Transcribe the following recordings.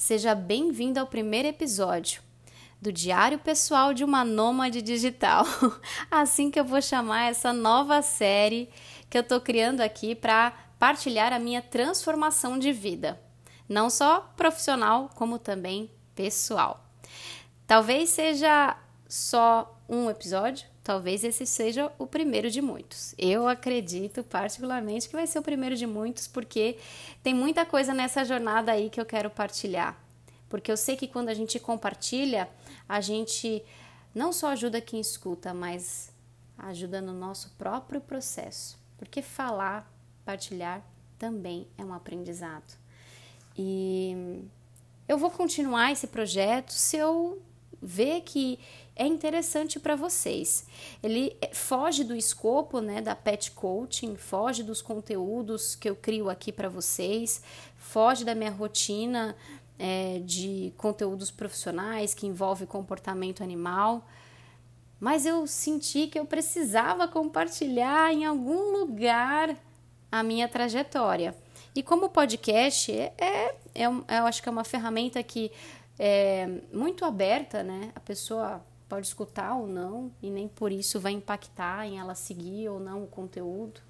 Seja bem-vindo ao primeiro episódio do Diário Pessoal de uma Nômade Digital. assim que eu vou chamar essa nova série que eu estou criando aqui para partilhar a minha transformação de vida, não só profissional, como também pessoal. Talvez seja só um episódio, talvez esse seja o primeiro de muitos. Eu acredito particularmente que vai ser o primeiro de muitos, porque tem muita coisa nessa jornada aí que eu quero partilhar. Porque eu sei que quando a gente compartilha, a gente não só ajuda quem escuta, mas ajuda no nosso próprio processo. Porque falar, partilhar também é um aprendizado. E eu vou continuar esse projeto se eu ver que é interessante para vocês. Ele é, foge do escopo, né, da pet coaching, foge dos conteúdos que eu crio aqui para vocês, foge da minha rotina é, de conteúdos profissionais que envolve comportamento animal. Mas eu senti que eu precisava compartilhar em algum lugar a minha trajetória. E como podcast é, é, é eu acho que é uma ferramenta que é muito aberta, né? A pessoa pode escutar ou não, e nem por isso vai impactar em ela seguir ou não o conteúdo.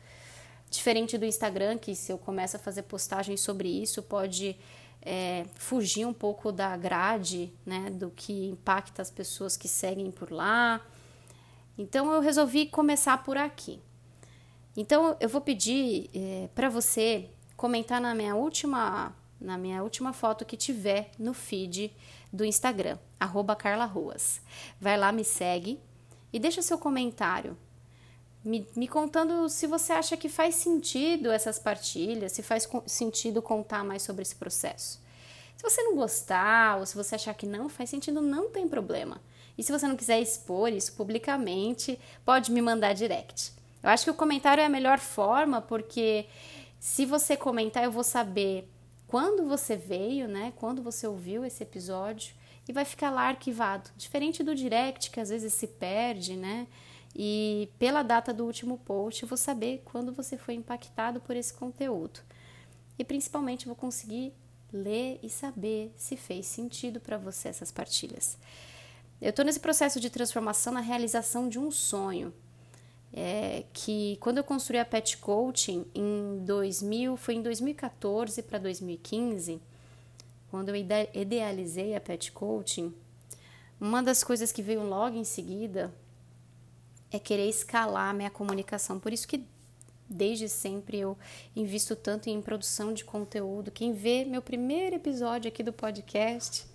Diferente do Instagram, que se eu começo a fazer postagens sobre isso, pode é, fugir um pouco da grade, né, do que impacta as pessoas que seguem por lá. Então eu resolvi começar por aqui. Então eu vou pedir é, para você comentar na minha última na minha última foto que tiver no feed do Instagram, arroba Carla Ruas. Vai lá, me segue e deixa seu comentário. Me, me, contando se você acha que faz sentido essas partilhas, se faz sentido contar mais sobre esse processo. Se você não gostar ou se você achar que não faz sentido, não tem problema. E se você não quiser expor isso publicamente, pode me mandar direct. Eu acho que o comentário é a melhor forma, porque se você comentar, eu vou saber quando você veio, né? Quando você ouviu esse episódio e vai ficar lá arquivado. Diferente do direct, que às vezes se perde, né? E pela data do último post, eu vou saber quando você foi impactado por esse conteúdo. E principalmente vou conseguir ler e saber se fez sentido para você essas partilhas. Eu estou nesse processo de transformação na realização de um sonho é, que quando eu construí a Pet Coaching em 2000, foi em 2014 para 2015, quando eu idealizei a Pet Coaching, uma das coisas que veio logo em seguida é querer escalar a minha comunicação. Por isso que desde sempre eu invisto tanto em produção de conteúdo. Quem vê meu primeiro episódio aqui do podcast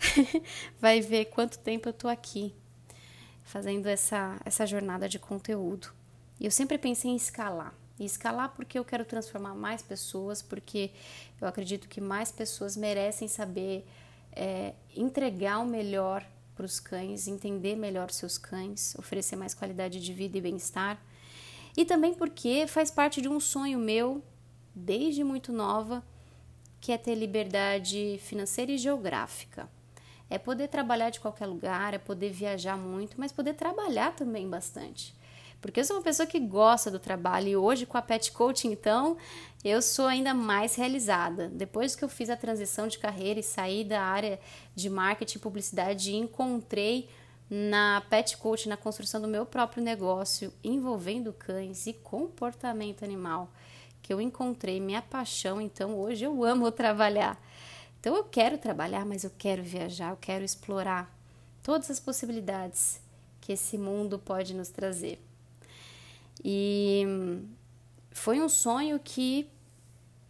vai ver quanto tempo eu tô aqui fazendo essa, essa jornada de conteúdo. E eu sempre pensei em escalar. E escalar porque eu quero transformar mais pessoas, porque eu acredito que mais pessoas merecem saber é, entregar o melhor para os cães, entender melhor seus cães, oferecer mais qualidade de vida e bem-estar. E também porque faz parte de um sonho meu, desde muito nova, que é ter liberdade financeira e geográfica. É poder trabalhar de qualquer lugar, é poder viajar muito, mas poder trabalhar também bastante. Porque eu sou uma pessoa que gosta do trabalho e hoje com a Pet Coaching, então, eu sou ainda mais realizada. Depois que eu fiz a transição de carreira e saí da área de marketing e publicidade e encontrei na Pet Coaching, na construção do meu próprio negócio envolvendo cães e comportamento animal, que eu encontrei minha paixão, então hoje eu amo trabalhar. Então eu quero trabalhar, mas eu quero viajar, eu quero explorar todas as possibilidades que esse mundo pode nos trazer. E foi um sonho que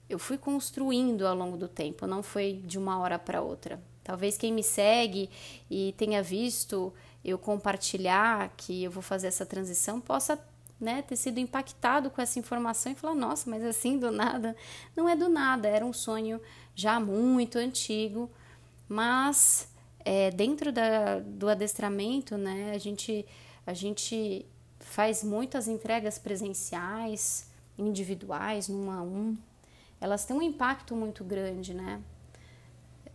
eu fui construindo ao longo do tempo, não foi de uma hora para outra. Talvez quem me segue e tenha visto eu compartilhar que eu vou fazer essa transição possa né, ter sido impactado com essa informação e falar: nossa, mas assim do nada. Não é do nada, era um sonho já muito antigo, mas é, dentro da, do adestramento, né, a gente, a gente faz muitas entregas presenciais, individuais, num a um. Elas têm um impacto muito grande, né?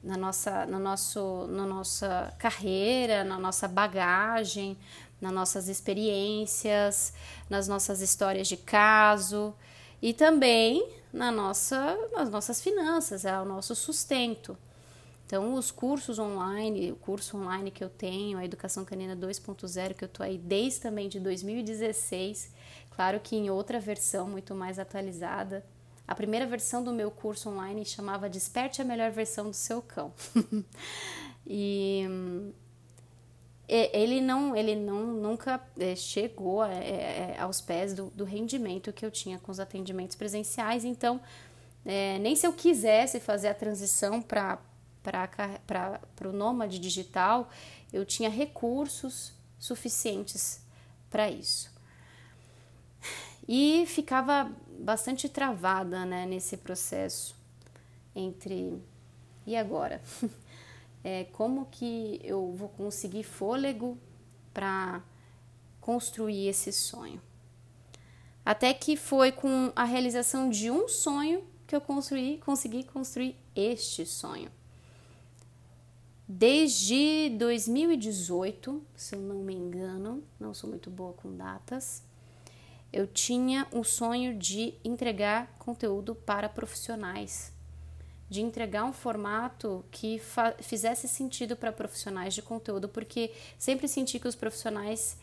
Na nossa, no nosso, na nossa carreira, na nossa bagagem, nas nossas experiências, nas nossas histórias de caso e também na nossa, nas nossas finanças, é o nosso sustento. Então, os cursos online, o curso online que eu tenho, a Educação Canina 2.0, que eu tô aí desde também de 2016, claro que em outra versão muito mais atualizada. A primeira versão do meu curso online chamava Desperte a melhor versão do seu cão. e ele não, ele não nunca é, chegou é, é, aos pés do, do, rendimento que eu tinha com os atendimentos presenciais. Então, é, nem se eu quisesse fazer a transição para o nômade digital, eu tinha recursos suficientes para isso. E ficava bastante travada né, nesse processo entre e agora? é, como que eu vou conseguir fôlego para construir esse sonho. Até que foi com a realização de um sonho que eu construí, consegui construir este sonho. Desde 2018, se eu não me engano, não sou muito boa com datas, eu tinha o sonho de entregar conteúdo para profissionais de entregar um formato que fizesse sentido para profissionais de conteúdo, porque sempre senti que os profissionais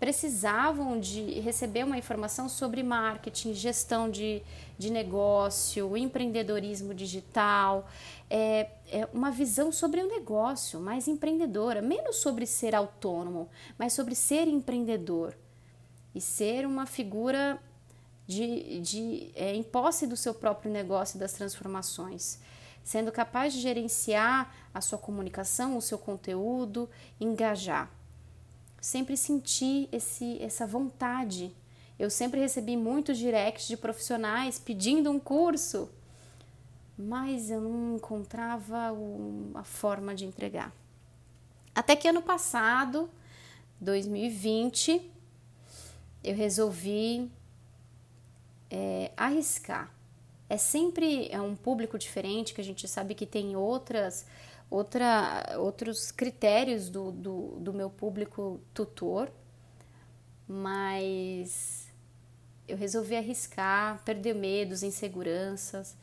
precisavam de receber uma informação sobre marketing, gestão de, de negócio, empreendedorismo digital, é, é uma visão sobre o negócio mais empreendedora, menos sobre ser autônomo, mas sobre ser empreendedor e ser uma figura de, de é, em posse do seu próprio negócio e das transformações, sendo capaz de gerenciar a sua comunicação, o seu conteúdo, engajar. Sempre senti esse, essa vontade. Eu sempre recebi muitos directs de profissionais pedindo um curso, mas eu não encontrava a forma de entregar. Até que ano passado, 2020, eu resolvi é, arriscar. É sempre é um público diferente, que a gente sabe que tem outras, outra, outros critérios do, do, do meu público tutor, mas eu resolvi arriscar, perder medos, inseguranças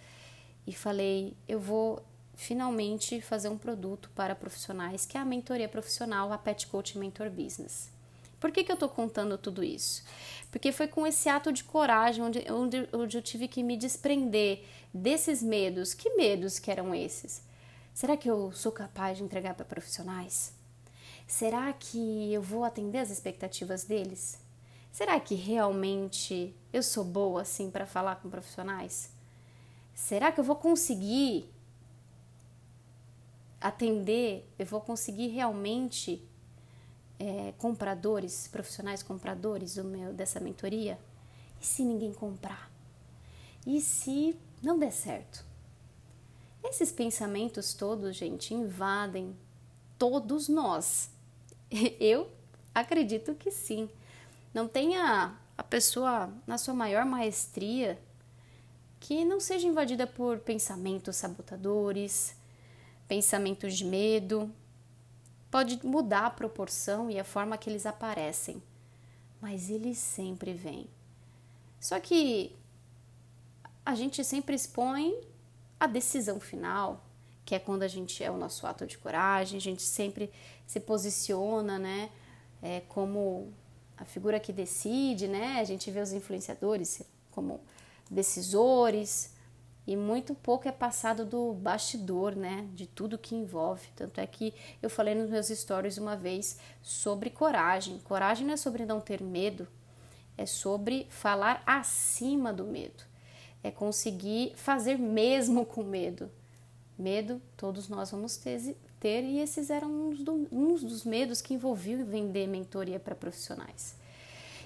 e falei: eu vou finalmente fazer um produto para profissionais, que é a mentoria profissional, a Pet Coach Mentor Business. Por que, que eu estou contando tudo isso? Porque foi com esse ato de coragem onde, onde, onde eu tive que me desprender desses medos. Que medos que eram esses? Será que eu sou capaz de entregar para profissionais? Será que eu vou atender as expectativas deles? Será que realmente eu sou boa assim para falar com profissionais? Será que eu vou conseguir atender? Eu vou conseguir realmente é, compradores, profissionais compradores do meu, dessa mentoria? E se ninguém comprar? E se não der certo? Esses pensamentos todos, gente, invadem todos nós. Eu acredito que sim. Não tenha a pessoa na sua maior maestria que não seja invadida por pensamentos sabotadores, pensamentos de medo, Pode mudar a proporção e a forma que eles aparecem, mas eles sempre vêm. Só que a gente sempre expõe a decisão final, que é quando a gente é o nosso ato de coragem, a gente sempre se posiciona, né, é, como a figura que decide, né? A gente vê os influenciadores como decisores, e muito pouco é passado do bastidor, né, de tudo que envolve. Tanto é que eu falei nos meus stories uma vez sobre coragem. Coragem não é sobre não ter medo, é sobre falar acima do medo. É conseguir fazer mesmo com medo. Medo, todos nós vamos ter, ter e esses eram uns, do, uns dos medos que envolviam vender mentoria para profissionais.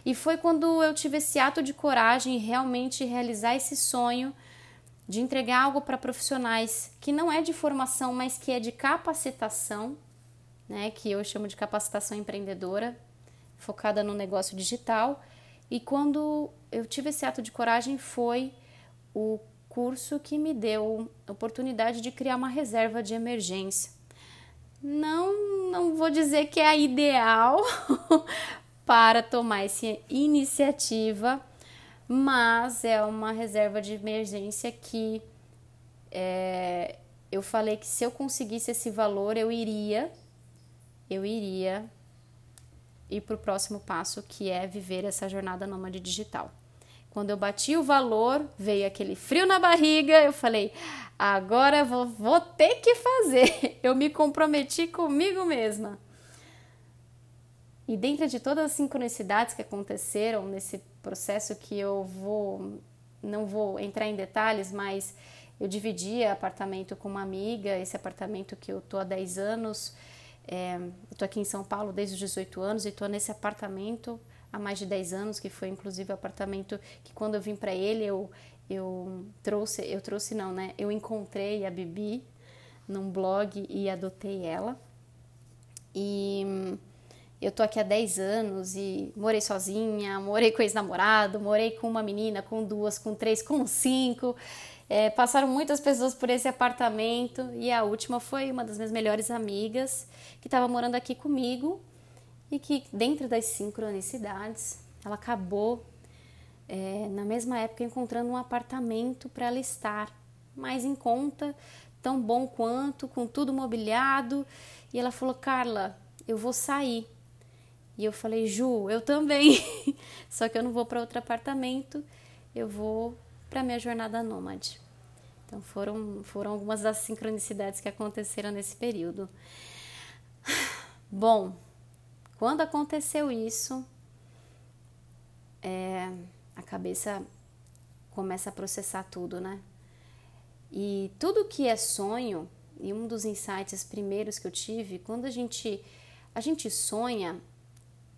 E foi quando eu tive esse ato de coragem e realmente realizar esse sonho de entregar algo para profissionais que não é de formação, mas que é de capacitação, né, que eu chamo de capacitação empreendedora, focada no negócio digital. E quando eu tive esse ato de coragem foi o curso que me deu a oportunidade de criar uma reserva de emergência. Não, não vou dizer que é a ideal para tomar essa iniciativa, mas é uma reserva de emergência que é, eu falei que se eu conseguisse esse valor, eu iria, eu iria ir para o próximo passo, que é viver essa jornada nômade digital. Quando eu bati o valor, veio aquele frio na barriga, eu falei, agora vou, vou ter que fazer. Eu me comprometi comigo mesma. E dentro de todas as sincronicidades que aconteceram nesse processo que eu vou não vou entrar em detalhes, mas eu dividi apartamento com uma amiga, esse apartamento que eu tô há 10 anos, é, eu tô aqui em São Paulo desde os 18 anos e tô nesse apartamento há mais de 10 anos, que foi inclusive o apartamento que quando eu vim para ele eu eu trouxe, eu trouxe não, né? Eu encontrei a Bibi num blog e adotei ela. E eu tô aqui há 10 anos e morei sozinha, morei com ex-namorado, morei com uma menina, com duas, com três, com cinco. É, passaram muitas pessoas por esse apartamento e a última foi uma das minhas melhores amigas que estava morando aqui comigo e que, dentro das sincronicidades, ela acabou é, na mesma época encontrando um apartamento para ela estar mais em conta, tão bom quanto, com tudo mobiliado. E ela falou: Carla, eu vou sair. E eu falei, Ju, eu também. Só que eu não vou para outro apartamento, eu vou para minha jornada nômade. Então foram, foram algumas das sincronicidades que aconteceram nesse período. Bom, quando aconteceu isso, é, a cabeça começa a processar tudo, né? E tudo que é sonho, e um dos insights primeiros que eu tive, quando a gente a gente sonha,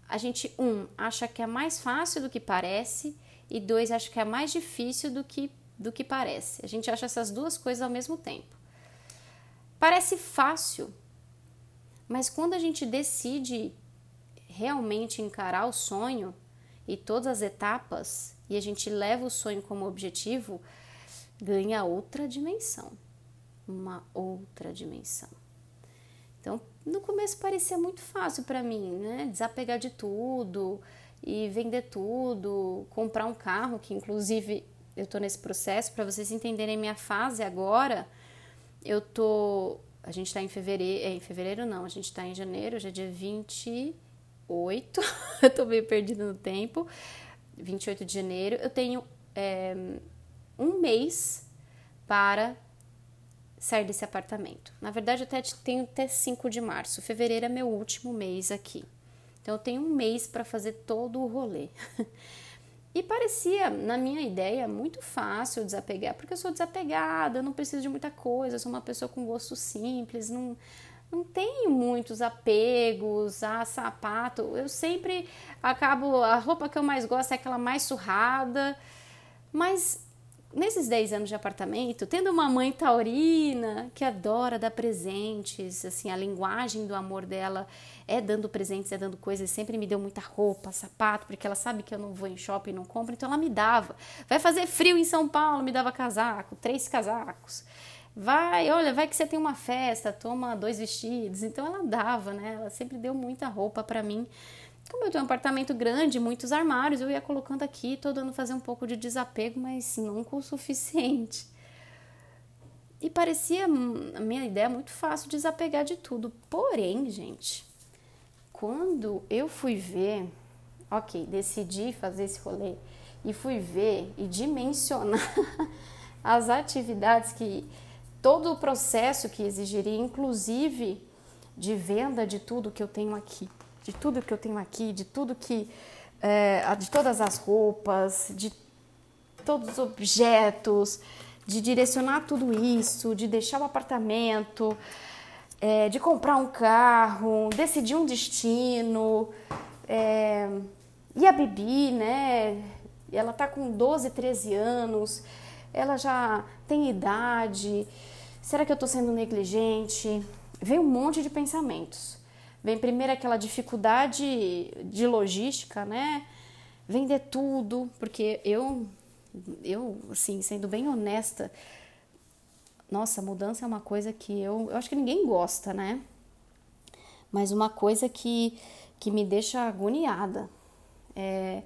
a gente, um, acha que é mais fácil do que parece, e dois, acha que é mais difícil do que, do que parece. A gente acha essas duas coisas ao mesmo tempo. Parece fácil, mas quando a gente decide realmente encarar o sonho e todas as etapas, e a gente leva o sonho como objetivo, ganha outra dimensão. Uma outra dimensão. Então, no começo parecia muito fácil para mim, né? Desapegar de tudo e vender tudo, comprar um carro, que inclusive eu tô nesse processo para vocês entenderem minha fase agora. Eu tô, a gente tá em fevereiro, é, em fevereiro não, a gente tá em janeiro, já é dia 28. eu tô meio perdida no tempo. 28 de janeiro, eu tenho é, um mês para sair desse apartamento. Na verdade, eu até tenho até 5 de março. Fevereiro é meu último mês aqui. Então eu tenho um mês para fazer todo o rolê. e parecia, na minha ideia, muito fácil desapegar, porque eu sou desapegada, eu não preciso de muita coisa, sou uma pessoa com gosto simples, não, não tenho muitos apegos a sapato. Eu sempre acabo. A roupa que eu mais gosto é aquela mais surrada, mas nesses 10 anos de apartamento, tendo uma mãe taurina que adora dar presentes, assim, a linguagem do amor dela é dando presentes, é dando coisas, sempre me deu muita roupa, sapato, porque ela sabe que eu não vou em shopping, não compro, então ela me dava. Vai fazer frio em São Paulo, me dava casaco, três casacos. Vai, olha, vai que você tem uma festa, toma dois vestidos. Então ela dava, né? Ela sempre deu muita roupa para mim. Como eu tenho um apartamento grande, muitos armários, eu ia colocando aqui, tô dando fazer um pouco de desapego, mas nunca o suficiente. E parecia a minha ideia muito fácil desapegar de tudo. Porém, gente, quando eu fui ver, ok, decidi fazer esse rolê e fui ver e dimensionar as atividades que todo o processo que exigiria, inclusive de venda de tudo que eu tenho aqui de tudo que eu tenho aqui, de tudo que. É, de todas as roupas, de todos os objetos, de direcionar tudo isso, de deixar o apartamento, é, de comprar um carro, decidir um destino. É, e a Bibi, né? Ela tá com 12, 13 anos, ela já tem idade. Será que eu tô sendo negligente? Vem um monte de pensamentos. Vem primeiro aquela dificuldade de logística, né? Vender tudo, porque eu, eu assim, sendo bem honesta, nossa, mudança é uma coisa que eu, eu acho que ninguém gosta, né? Mas uma coisa que, que me deixa agoniada. É,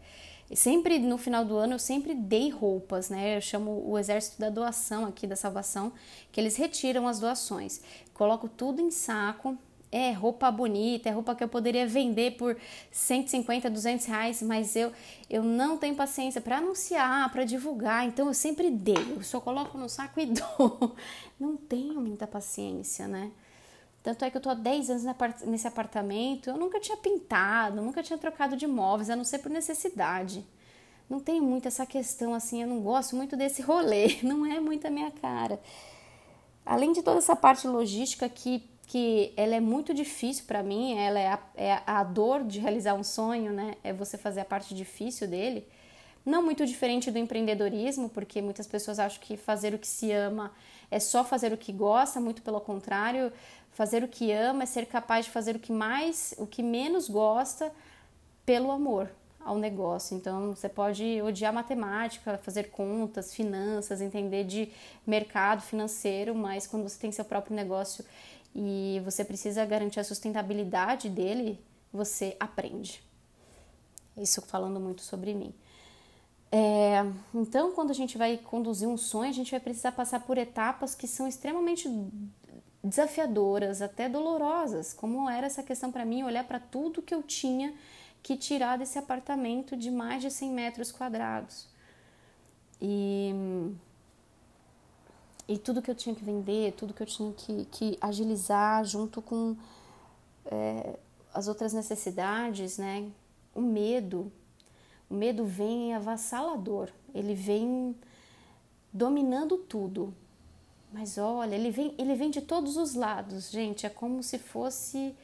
sempre no final do ano eu sempre dei roupas, né? Eu chamo o exército da doação aqui da salvação, que eles retiram as doações. Coloco tudo em saco. É roupa bonita, é roupa que eu poderia vender por 150, 200 reais, mas eu, eu não tenho paciência para anunciar, para divulgar, então eu sempre dei. Eu só coloco no saco e dou. Não tenho muita paciência, né? Tanto é que eu tô há 10 anos nesse apartamento, eu nunca tinha pintado, nunca tinha trocado de móveis, a não ser por necessidade. Não tem muito essa questão assim, eu não gosto muito desse rolê, não é muito a minha cara. Além de toda essa parte logística que, que ela é muito difícil para mim, ela é a, é a dor de realizar um sonho, né? É você fazer a parte difícil dele. Não muito diferente do empreendedorismo, porque muitas pessoas acham que fazer o que se ama é só fazer o que gosta, muito pelo contrário, fazer o que ama é ser capaz de fazer o que mais, o que menos gosta pelo amor ao negócio. Então, você pode odiar matemática, fazer contas, finanças, entender de mercado financeiro, mas quando você tem seu próprio negócio e você precisa garantir a sustentabilidade dele, você aprende. Isso falando muito sobre mim. É, então, quando a gente vai conduzir um sonho, a gente vai precisar passar por etapas que são extremamente desafiadoras, até dolorosas, como era essa questão para mim, olhar para tudo que eu tinha que tirar desse apartamento de mais de 100 metros quadrados. E, e tudo que eu tinha que vender, tudo que eu tinha que, que agilizar junto com é, as outras necessidades, né? O medo, o medo vem avassalador, ele vem dominando tudo. Mas olha, ele vem, ele vem de todos os lados, gente. É como se fosse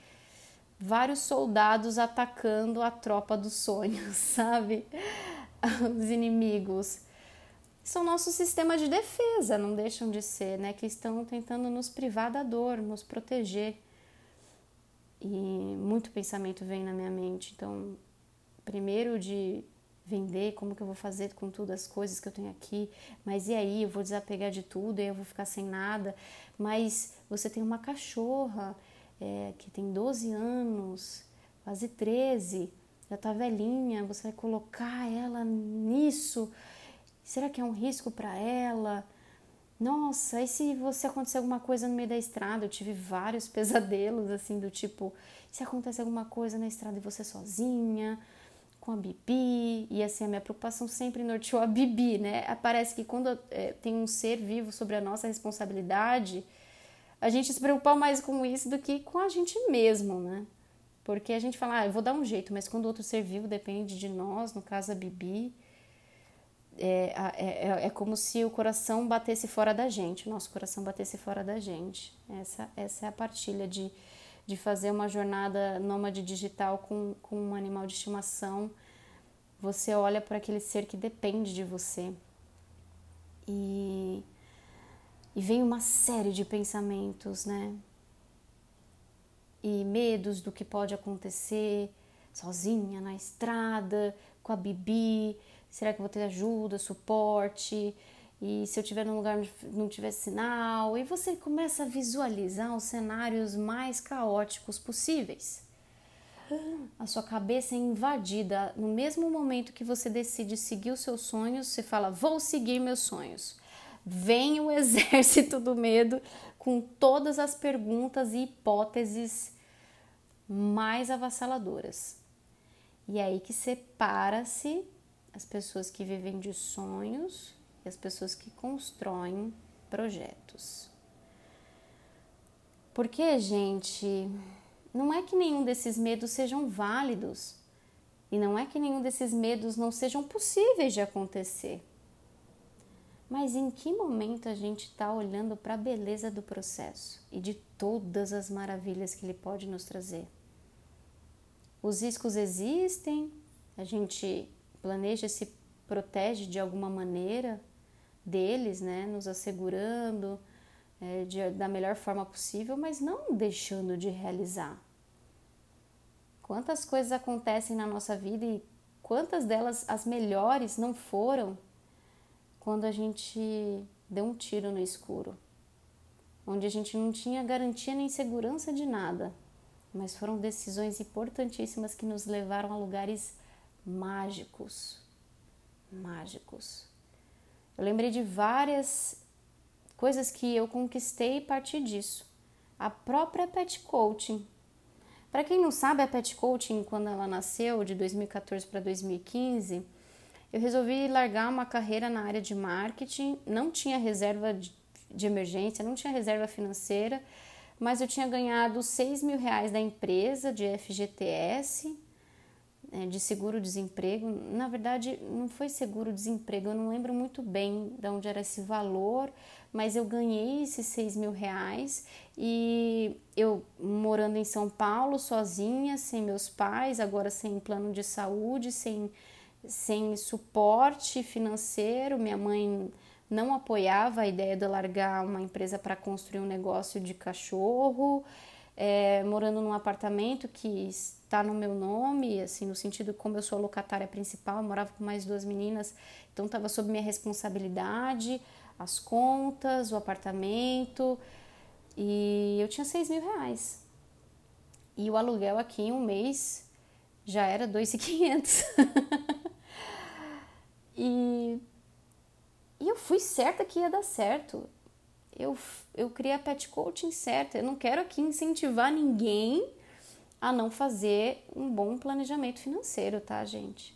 vários soldados atacando a tropa dos sonhos, sabe? Os inimigos. São nosso sistema de defesa, não deixam de ser, né? Que estão tentando nos privar da dor, nos proteger. E muito pensamento vem na minha mente. Então, primeiro de vender, como que eu vou fazer com todas as coisas que eu tenho aqui, mas e aí, eu vou desapegar de tudo, e eu vou ficar sem nada, mas você tem uma cachorra é, que tem 12 anos, quase 13, já tá velhinha, você vai colocar ela nisso, será que é um risco para ela? Nossa, e se você acontecer alguma coisa no meio da estrada? Eu tive vários pesadelos, assim, do tipo, se acontece alguma coisa na estrada e você sozinha, com a Bibi, e assim, a minha preocupação sempre norteou a Bibi, né? Parece que quando é, tem um ser vivo sobre a nossa responsabilidade, a gente se preocupa mais com isso do que com a gente mesmo, né? Porque a gente fala, ah, eu vou dar um jeito, mas quando outro ser vivo depende de nós, no caso a Bibi, é, é, é como se o coração batesse fora da gente, o nosso coração batesse fora da gente. Essa, essa é a partilha de de fazer uma jornada nômade digital com, com um animal de estimação, você olha para aquele ser que depende de você. E, e vem uma série de pensamentos, né? E medos do que pode acontecer sozinha na estrada, com a Bibi. Será que vou ter ajuda, suporte? e se eu estiver num lugar onde não tiver sinal, e você começa a visualizar os cenários mais caóticos possíveis. A sua cabeça é invadida no mesmo momento que você decide seguir os seus sonhos, você fala: "Vou seguir meus sonhos". Vem o exército do medo com todas as perguntas e hipóteses mais avassaladoras. E é aí que separa-se as pessoas que vivem de sonhos e as pessoas que constroem projetos. Porque, gente, não é que nenhum desses medos sejam válidos e não é que nenhum desses medos não sejam possíveis de acontecer. Mas em que momento a gente está olhando para a beleza do processo e de todas as maravilhas que ele pode nos trazer? Os riscos existem, a gente planeja, se protege de alguma maneira, deles, né, nos assegurando é, de, da melhor forma possível, mas não deixando de realizar. Quantas coisas acontecem na nossa vida e quantas delas, as melhores, não foram quando a gente deu um tiro no escuro, onde a gente não tinha garantia nem segurança de nada, mas foram decisões importantíssimas que nos levaram a lugares mágicos, mágicos. Eu lembrei de várias coisas que eu conquistei a partir disso. A própria pet coaching. Para quem não sabe, a pet coaching, quando ela nasceu, de 2014 para 2015, eu resolvi largar uma carreira na área de marketing, não tinha reserva de emergência, não tinha reserva financeira, mas eu tinha ganhado 6 mil reais da empresa de FGTS, de seguro-desemprego. Na verdade, não foi seguro-desemprego, eu não lembro muito bem de onde era esse valor, mas eu ganhei esses 6 mil reais e eu morando em São Paulo sozinha, sem meus pais, agora sem plano de saúde, sem, sem suporte financeiro, minha mãe não apoiava a ideia de largar uma empresa para construir um negócio de cachorro, é, morando num apartamento que está no meu nome, assim, no sentido como eu sou a locatária principal, morava com mais duas meninas, então estava sob minha responsabilidade, as contas, o apartamento, e eu tinha seis mil reais. E o aluguel aqui em um mês já era dois e quinhentos. e e eu fui certa que ia dar certo. Eu, eu criei a pet coaching certa. Eu não quero aqui incentivar ninguém a não fazer um bom planejamento financeiro, tá, gente?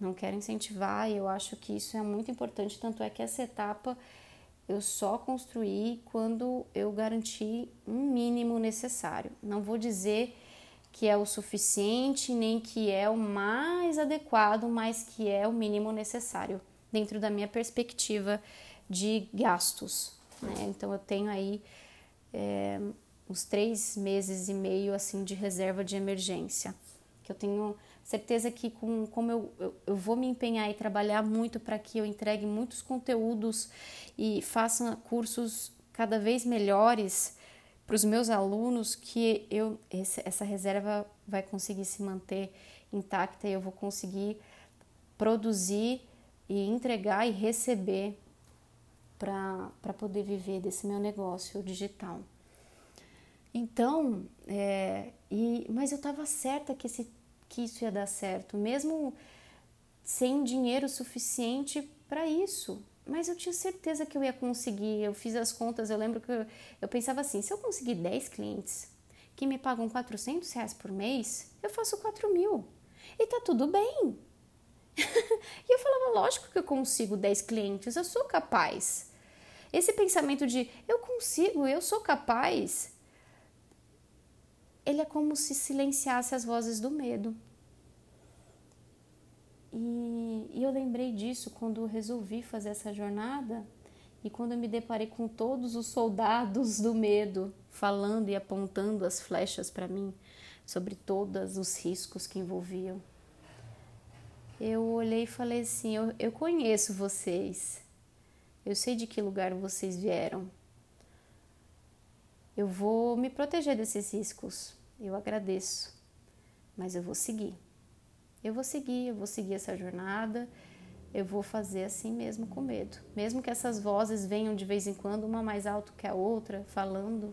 Não quero incentivar eu acho que isso é muito importante. Tanto é que essa etapa eu só construí quando eu garanti um mínimo necessário. Não vou dizer que é o suficiente, nem que é o mais adequado, mas que é o mínimo necessário dentro da minha perspectiva de gastos. Né? Então eu tenho aí é, uns três meses e meio assim de reserva de emergência, que eu tenho certeza que com, como eu, eu, eu vou me empenhar e trabalhar muito para que eu entregue muitos conteúdos e faça cursos cada vez melhores para os meus alunos, que eu esse, essa reserva vai conseguir se manter intacta e eu vou conseguir produzir e entregar e receber para poder viver desse meu negócio digital. Então, é, e, mas eu estava certa que, esse, que isso ia dar certo, mesmo sem dinheiro suficiente para isso. Mas eu tinha certeza que eu ia conseguir. Eu fiz as contas, eu lembro que eu, eu pensava assim: se eu conseguir 10 clientes que me pagam 400 reais por mês, eu faço 4 mil. E tá tudo bem. e eu falava, lógico que eu consigo 10 clientes, eu sou capaz. Esse pensamento de eu consigo, eu sou capaz, ele é como se silenciasse as vozes do medo. E, e eu lembrei disso quando resolvi fazer essa jornada e quando eu me deparei com todos os soldados do medo falando e apontando as flechas para mim sobre todos os riscos que envolviam eu olhei e falei assim: eu, eu conheço vocês, eu sei de que lugar vocês vieram. Eu vou me proteger desses riscos, eu agradeço, mas eu vou seguir. Eu vou seguir, eu vou seguir essa jornada, eu vou fazer assim mesmo com medo. Mesmo que essas vozes venham de vez em quando, uma mais alto que a outra, falando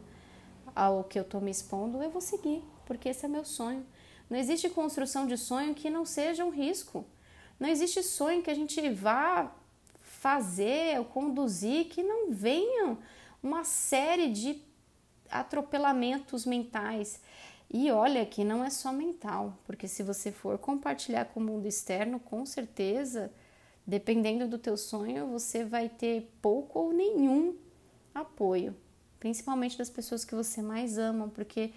ao que eu estou me expondo, eu vou seguir, porque esse é meu sonho. Não existe construção de sonho que não seja um risco. Não existe sonho que a gente vá fazer ou conduzir que não venham uma série de atropelamentos mentais. E olha que não é só mental, porque se você for compartilhar com o mundo externo, com certeza, dependendo do teu sonho, você vai ter pouco ou nenhum apoio, principalmente das pessoas que você mais ama, porque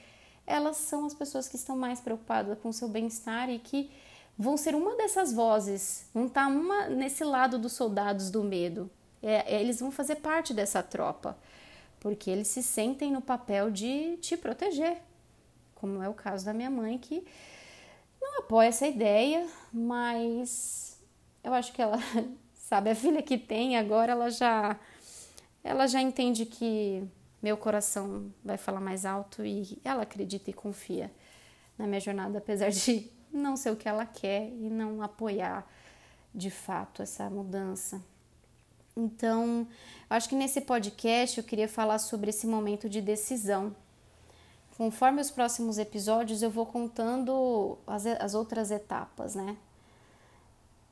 elas são as pessoas que estão mais preocupadas com o seu bem-estar e que vão ser uma dessas vozes, vão estar uma nesse lado dos soldados do medo. É, é, eles vão fazer parte dessa tropa, porque eles se sentem no papel de te proteger, como é o caso da minha mãe que não apoia essa ideia, mas eu acho que ela sabe a filha que tem agora, ela já ela já entende que meu coração vai falar mais alto e ela acredita e confia na minha jornada, apesar de não ser o que ela quer e não apoiar de fato essa mudança. Então, acho que nesse podcast eu queria falar sobre esse momento de decisão. Conforme os próximos episódios, eu vou contando as, as outras etapas, né?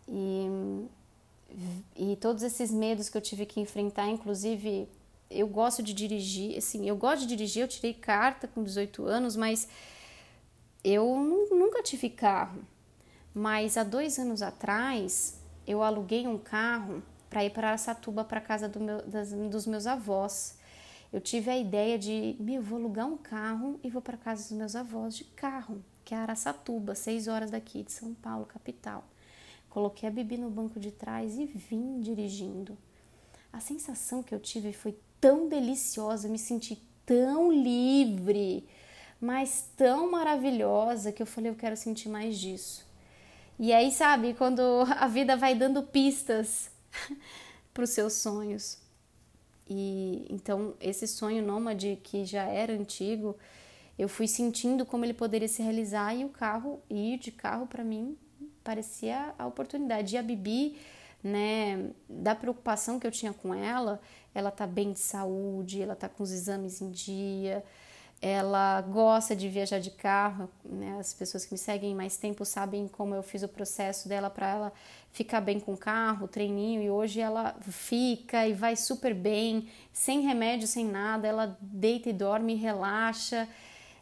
E e todos esses medos que eu tive que enfrentar, inclusive eu gosto de dirigir, assim, eu gosto de dirigir, eu tirei carta com 18 anos, mas eu nunca tive carro. Mas há dois anos atrás eu aluguei um carro para ir para Aracatuba, para casa do meu, das, dos meus avós. Eu tive a ideia de, meu, vou alugar um carro e vou para casa dos meus avós de carro, que é Aracatuba, seis horas daqui de São Paulo, capital. Coloquei a Bibi no banco de trás e vim dirigindo. A sensação que eu tive foi tão deliciosa, eu me senti tão livre, mas tão maravilhosa que eu falei, eu quero sentir mais disso. E aí, sabe, quando a vida vai dando pistas para os seus sonhos. E então esse sonho nômade que já era antigo, eu fui sentindo como ele poderia se realizar e o carro ir de carro para mim parecia a oportunidade. E a Bibi, né, da preocupação que eu tinha com ela, ela tá bem de saúde, ela tá com os exames em dia, ela gosta de viajar de carro, né? As pessoas que me seguem mais tempo sabem como eu fiz o processo dela para ela ficar bem com o carro, treininho, e hoje ela fica e vai super bem, sem remédio, sem nada, ela deita e dorme, relaxa.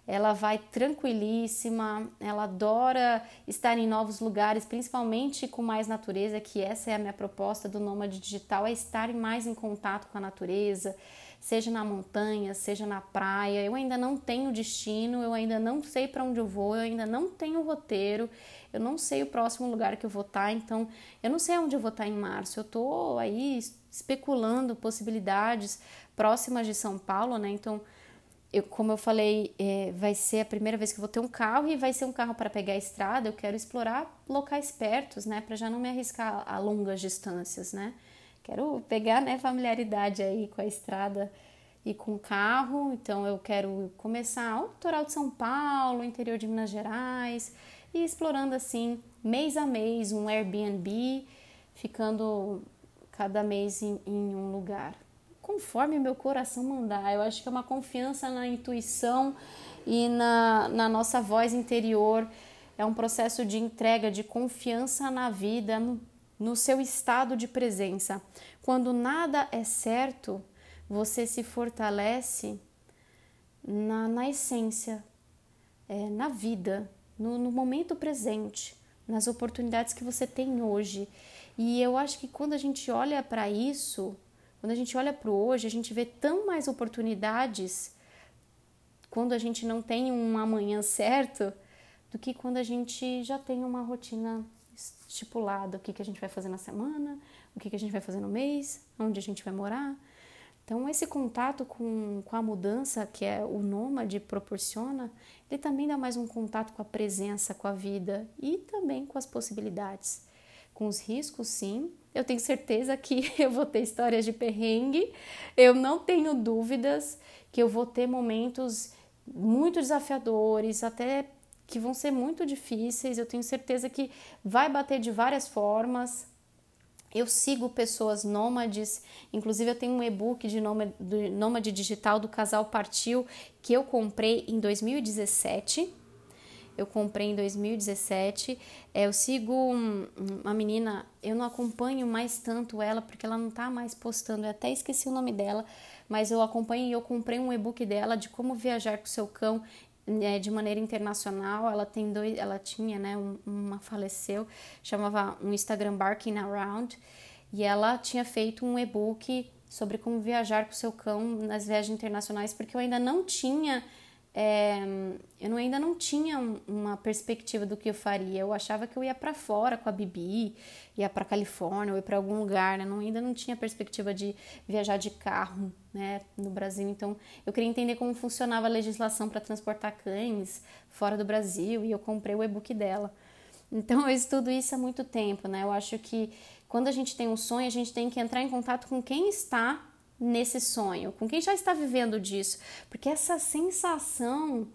Ela vai tranquilíssima, ela adora estar em novos lugares, principalmente com mais natureza, que essa é a minha proposta do Nômade Digital, é estar mais em contato com a natureza, seja na montanha, seja na praia. Eu ainda não tenho destino, eu ainda não sei para onde eu vou, eu ainda não tenho roteiro, eu não sei o próximo lugar que eu vou estar, tá, então eu não sei onde eu vou estar tá em março. Eu tô aí especulando possibilidades próximas de São Paulo, né? Então, eu, como eu falei, é, vai ser a primeira vez que eu vou ter um carro e vai ser um carro para pegar a estrada. Eu quero explorar locais pertos, né, para já não me arriscar a longas distâncias, né. Quero pegar, né, familiaridade aí com a estrada e com o carro. Então eu quero começar o litoral de São Paulo, interior de Minas Gerais e explorando assim mês a mês um Airbnb, ficando cada mês em, em um lugar conforme meu coração mandar. Eu acho que é uma confiança na intuição e na, na nossa voz interior. É um processo de entrega, de confiança na vida, no, no seu estado de presença. Quando nada é certo, você se fortalece na, na essência, é, na vida, no, no momento presente, nas oportunidades que você tem hoje. E eu acho que quando a gente olha para isso, quando a gente olha para o hoje, a gente vê tão mais oportunidades quando a gente não tem um amanhã certo do que quando a gente já tem uma rotina estipulada, o que, que a gente vai fazer na semana, o que, que a gente vai fazer no mês, onde a gente vai morar. Então, esse contato com, com a mudança que é o nômade proporciona, ele também dá mais um contato com a presença, com a vida e também com as possibilidades. Com os riscos, sim, eu tenho certeza que eu vou ter histórias de perrengue, eu não tenho dúvidas que eu vou ter momentos muito desafiadores, até que vão ser muito difíceis. Eu tenho certeza que vai bater de várias formas. Eu sigo pessoas nômades, inclusive eu tenho um e-book de nômade digital do casal Partiu que eu comprei em 2017 eu comprei em 2017. É, eu sigo um, uma menina, eu não acompanho mais tanto ela porque ela não tá mais postando, eu até esqueci o nome dela, mas eu acompanho e eu comprei um e-book dela de como viajar com seu cão de maneira internacional. Ela tem dois, ela tinha, né, uma faleceu, chamava um Instagram Barking Around, e ela tinha feito um e-book sobre como viajar com seu cão nas viagens internacionais, porque eu ainda não tinha é, eu ainda não tinha uma perspectiva do que eu faria. Eu achava que eu ia para fora com a Bibi, ia para Califórnia ou ia para algum lugar. Né? Não, ainda não tinha perspectiva de viajar de carro né, no Brasil. Então, eu queria entender como funcionava a legislação para transportar cães fora do Brasil e eu comprei o e-book dela. Então, eu estudo isso há muito tempo. Né? Eu acho que quando a gente tem um sonho, a gente tem que entrar em contato com quem está nesse sonho, com quem já está vivendo disso, porque essa sensação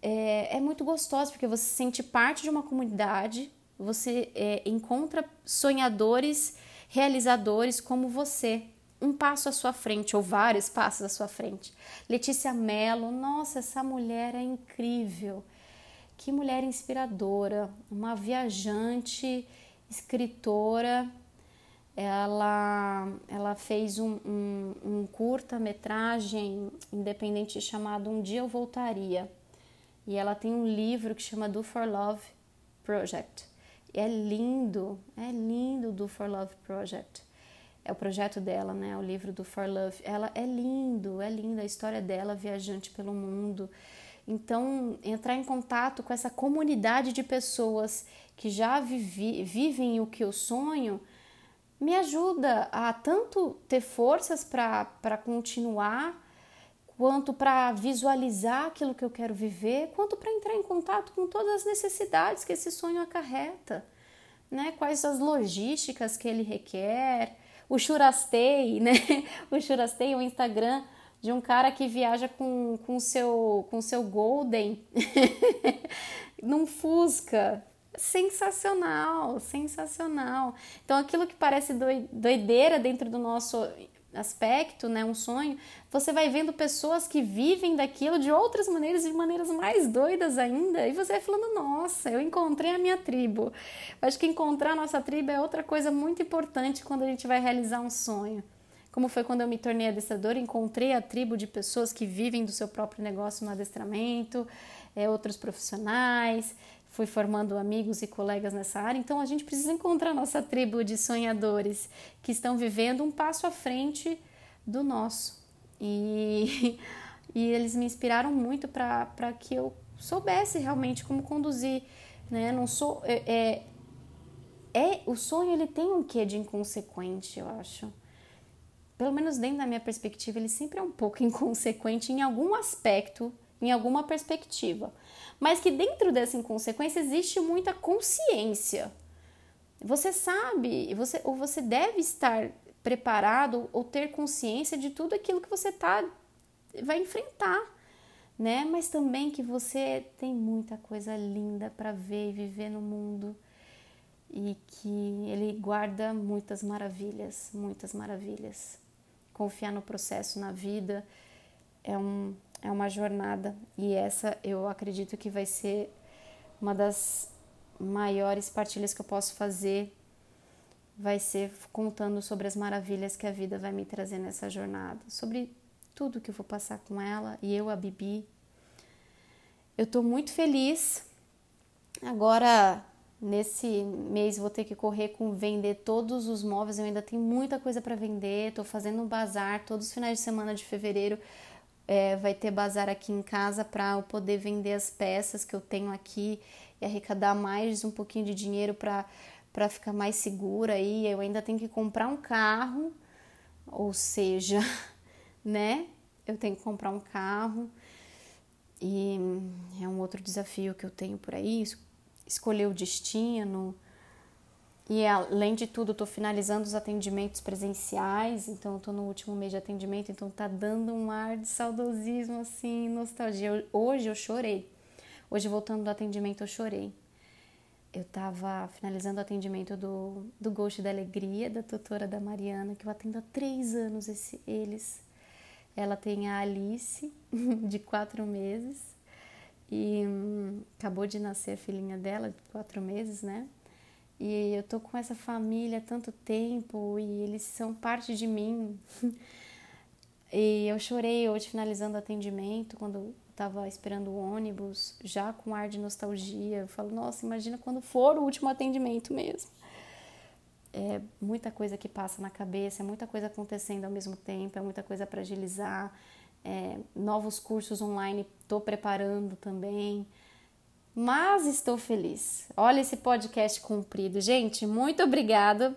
é, é muito gostosa, porque você se sente parte de uma comunidade, você é, encontra sonhadores, realizadores como você, um passo à sua frente ou vários passos à sua frente. Letícia Mello, nossa, essa mulher é incrível. Que mulher inspiradora, uma viajante, escritora, ela, ela fez um, um, um curta-metragem independente chamado Um Dia Eu Voltaria. E ela tem um livro que chama Do For Love Project. E é lindo, é lindo do For Love Project. É o projeto dela, né? O livro do For Love. Ela é lindo, é linda a história dela viajante pelo mundo. Então, entrar em contato com essa comunidade de pessoas que já vivi, vivem o que eu sonho me ajuda a tanto ter forças para continuar, quanto para visualizar aquilo que eu quero viver, quanto para entrar em contato com todas as necessidades que esse sonho acarreta, né? Quais as logísticas que ele requer, o churastei, né? O churastei, o Instagram de um cara que viaja com o seu, com seu Golden num Fusca, sensacional, sensacional. Então, aquilo que parece doideira dentro do nosso aspecto, né, um sonho, você vai vendo pessoas que vivem daquilo de outras maneiras, de maneiras mais doidas ainda, e você vai falando, nossa, eu encontrei a minha tribo. Eu acho que encontrar a nossa tribo é outra coisa muito importante quando a gente vai realizar um sonho. Como foi quando eu me tornei adestradora, encontrei a tribo de pessoas que vivem do seu próprio negócio no adestramento, é, outros profissionais, fui formando amigos e colegas nessa área, então a gente precisa encontrar nossa tribo de sonhadores que estão vivendo um passo à frente do nosso. E, e eles me inspiraram muito para que eu soubesse realmente como conduzir. Né? Não sou. É, é, é, o sonho ele tem um quê de inconsequente, eu acho. Pelo menos dentro da minha perspectiva, ele sempre é um pouco inconsequente em algum aspecto, em alguma perspectiva mas que dentro dessa inconsequência existe muita consciência. Você sabe, você, ou você deve estar preparado ou ter consciência de tudo aquilo que você tá, vai enfrentar, né? Mas também que você tem muita coisa linda para ver e viver no mundo e que ele guarda muitas maravilhas, muitas maravilhas. Confiar no processo, na vida, é um, é uma jornada e essa eu acredito que vai ser uma das maiores partilhas que eu posso fazer vai ser contando sobre as maravilhas que a vida vai me trazer nessa jornada, sobre tudo que eu vou passar com ela e eu, a Bibi. Eu tô muito feliz. Agora, nesse mês, vou ter que correr com vender todos os móveis. Eu ainda tenho muita coisa para vender. Tô fazendo um bazar todos os finais de semana de fevereiro é, vai ter bazar aqui em casa para eu poder vender as peças que eu tenho aqui e arrecadar mais um pouquinho de dinheiro para ficar mais segura aí. Eu ainda tenho que comprar um carro, ou seja, né? Eu tenho que comprar um carro e é um outro desafio que eu tenho por aí, escolher o destino, e além de tudo, estou finalizando os atendimentos presenciais, então estou no último mês de atendimento, então tá dando um ar de saudosismo, assim, nostalgia. Hoje eu chorei. Hoje, voltando do atendimento, eu chorei. Eu estava finalizando o atendimento do, do Ghost da Alegria, da tutora da Mariana, que eu atendo há três anos esse, eles. Ela tem a Alice, de quatro meses, e hum, acabou de nascer a filhinha dela, de quatro meses, né? E eu tô com essa família há tanto tempo e eles são parte de mim. e eu chorei hoje finalizando o atendimento, quando estava esperando o ônibus, já com ar de nostalgia. Eu falo, nossa, imagina quando for o último atendimento mesmo. É muita coisa que passa na cabeça, é muita coisa acontecendo ao mesmo tempo, é muita coisa para agilizar. É, novos cursos online estou preparando também mas estou feliz. Olha esse podcast cumprido. Gente, muito obrigada.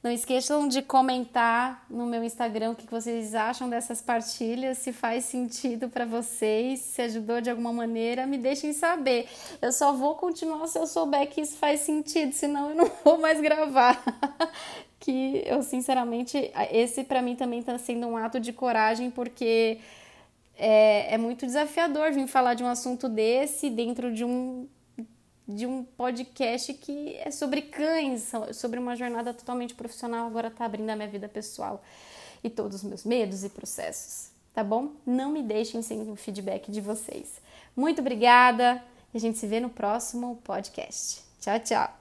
Não esqueçam de comentar no meu Instagram o que vocês acham dessas partilhas, se faz sentido para vocês, se ajudou de alguma maneira, me deixem saber. Eu só vou continuar se eu souber que isso faz sentido, senão eu não vou mais gravar. que eu sinceramente, esse para mim também está sendo um ato de coragem, porque é, é muito desafiador vir falar de um assunto desse dentro de um de um podcast que é sobre cães, sobre uma jornada totalmente profissional, agora tá abrindo a minha vida pessoal e todos os meus medos e processos, tá bom? Não me deixem sem o feedback de vocês. Muito obrigada e a gente se vê no próximo podcast. Tchau, tchau!